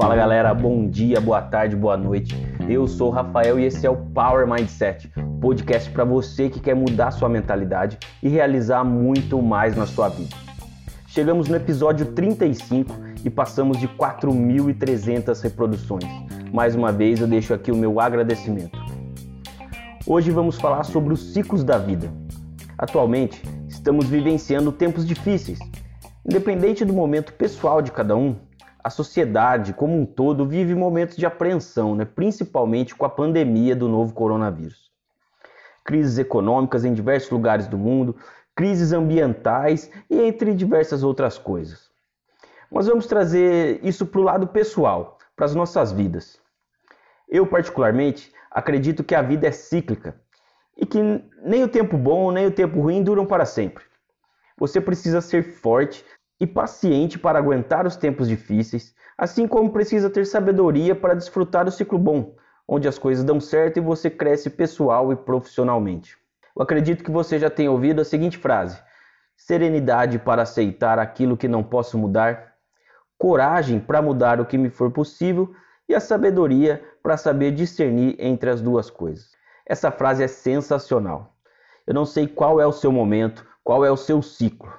Fala galera, bom dia, boa tarde, boa noite. Eu sou o Rafael e esse é o Power Mindset, podcast para você que quer mudar sua mentalidade e realizar muito mais na sua vida. Chegamos no episódio 35 e passamos de 4.300 reproduções. Mais uma vez eu deixo aqui o meu agradecimento. Hoje vamos falar sobre os ciclos da vida. Atualmente, estamos vivenciando tempos difíceis. Independente do momento pessoal de cada um, a sociedade como um todo vive momentos de apreensão, né? principalmente com a pandemia do novo coronavírus. Crises econômicas em diversos lugares do mundo, crises ambientais e entre diversas outras coisas. Mas vamos trazer isso para o lado pessoal, para as nossas vidas. Eu, particularmente, acredito que a vida é cíclica e que nem o tempo bom nem o tempo ruim duram para sempre. Você precisa ser forte, e paciente para aguentar os tempos difíceis, assim como precisa ter sabedoria para desfrutar do ciclo bom, onde as coisas dão certo e você cresce pessoal e profissionalmente. Eu acredito que você já tenha ouvido a seguinte frase: serenidade para aceitar aquilo que não posso mudar, coragem para mudar o que me for possível e a sabedoria para saber discernir entre as duas coisas. Essa frase é sensacional. Eu não sei qual é o seu momento, qual é o seu ciclo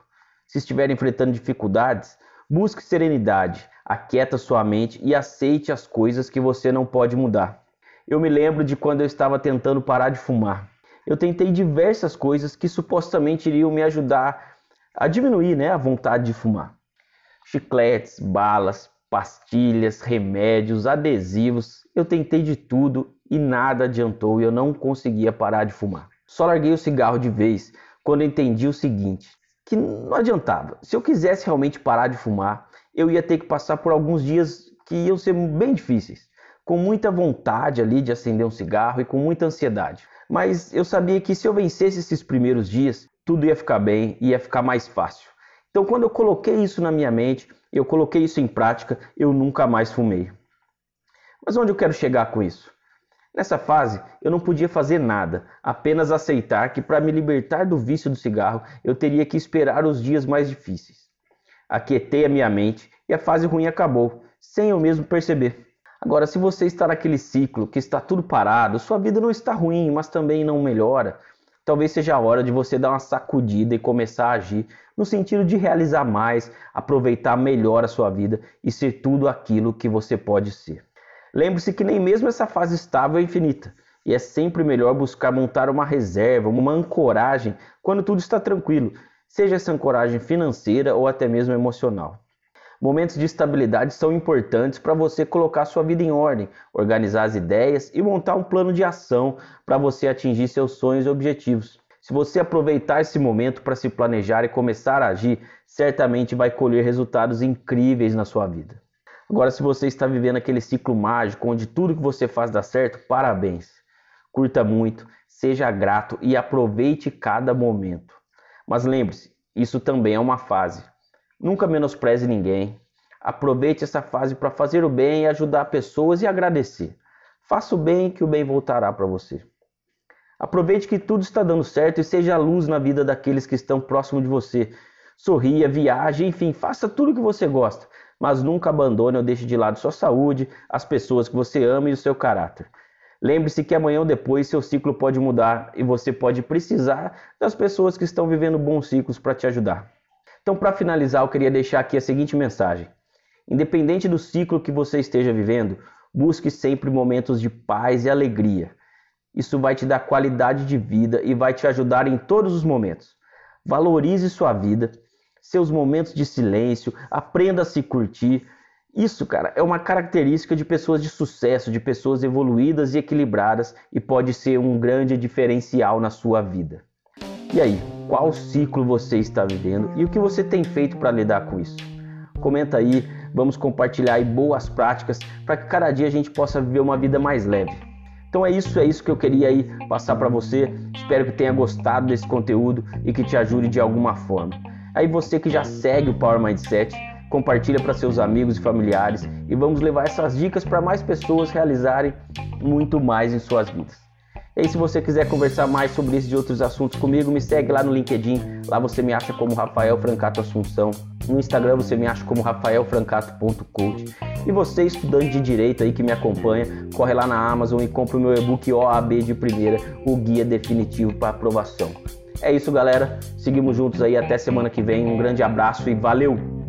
se estiver enfrentando dificuldades, busque serenidade, aquieta sua mente e aceite as coisas que você não pode mudar. Eu me lembro de quando eu estava tentando parar de fumar. Eu tentei diversas coisas que supostamente iriam me ajudar a diminuir né, a vontade de fumar. Chicletes, balas, pastilhas, remédios, adesivos. Eu tentei de tudo e nada adiantou e eu não conseguia parar de fumar. Só larguei o cigarro de vez quando entendi o seguinte: que não adiantava. Se eu quisesse realmente parar de fumar, eu ia ter que passar por alguns dias que iam ser bem difíceis, com muita vontade ali de acender um cigarro e com muita ansiedade. Mas eu sabia que se eu vencesse esses primeiros dias, tudo ia ficar bem, ia ficar mais fácil. Então, quando eu coloquei isso na minha mente, eu coloquei isso em prática, eu nunca mais fumei. Mas onde eu quero chegar com isso? Nessa fase, eu não podia fazer nada, apenas aceitar que para me libertar do vício do cigarro, eu teria que esperar os dias mais difíceis. Aquietei a minha mente e a fase ruim acabou, sem eu mesmo perceber. Agora, se você está naquele ciclo que está tudo parado, sua vida não está ruim, mas também não melhora, talvez seja a hora de você dar uma sacudida e começar a agir no sentido de realizar mais, aproveitar melhor a sua vida e ser tudo aquilo que você pode ser. Lembre-se que nem mesmo essa fase estável é infinita, e é sempre melhor buscar montar uma reserva, uma ancoragem quando tudo está tranquilo, seja essa ancoragem financeira ou até mesmo emocional. Momentos de estabilidade são importantes para você colocar sua vida em ordem, organizar as ideias e montar um plano de ação para você atingir seus sonhos e objetivos. Se você aproveitar esse momento para se planejar e começar a agir, certamente vai colher resultados incríveis na sua vida. Agora, se você está vivendo aquele ciclo mágico onde tudo que você faz dá certo, parabéns. Curta muito, seja grato e aproveite cada momento. Mas lembre-se, isso também é uma fase. Nunca menospreze ninguém. Aproveite essa fase para fazer o bem e ajudar pessoas e agradecer. Faça o bem que o bem voltará para você. Aproveite que tudo está dando certo e seja a luz na vida daqueles que estão próximo de você. Sorria, viaje, enfim, faça tudo o que você gosta mas nunca abandone ou deixe de lado sua saúde, as pessoas que você ama e o seu caráter. Lembre-se que amanhã ou depois seu ciclo pode mudar e você pode precisar das pessoas que estão vivendo bons ciclos para te ajudar. Então, para finalizar, eu queria deixar aqui a seguinte mensagem: independente do ciclo que você esteja vivendo, busque sempre momentos de paz e alegria. Isso vai te dar qualidade de vida e vai te ajudar em todos os momentos. Valorize sua vida seus momentos de silêncio, aprenda a se curtir. Isso, cara, é uma característica de pessoas de sucesso, de pessoas evoluídas e equilibradas e pode ser um grande diferencial na sua vida. E aí, qual ciclo você está vivendo e o que você tem feito para lidar com isso? Comenta aí, vamos compartilhar aí boas práticas para que cada dia a gente possa viver uma vida mais leve. Então é isso, é isso que eu queria aí passar para você. Espero que tenha gostado desse conteúdo e que te ajude de alguma forma. Aí você que já segue o Power Mindset, compartilha para seus amigos e familiares e vamos levar essas dicas para mais pessoas realizarem muito mais em suas vidas. E aí, se você quiser conversar mais sobre esse e outros assuntos comigo, me segue lá no LinkedIn. Lá você me acha como Rafael Francato Assunção. No Instagram você me acha como rafaelfrancato.coach. E você, estudante de direito aí que me acompanha, corre lá na Amazon e compra o meu e-book OAB de primeira, o guia definitivo para aprovação. É isso, galera. Seguimos juntos aí até semana que vem. Um grande abraço e valeu!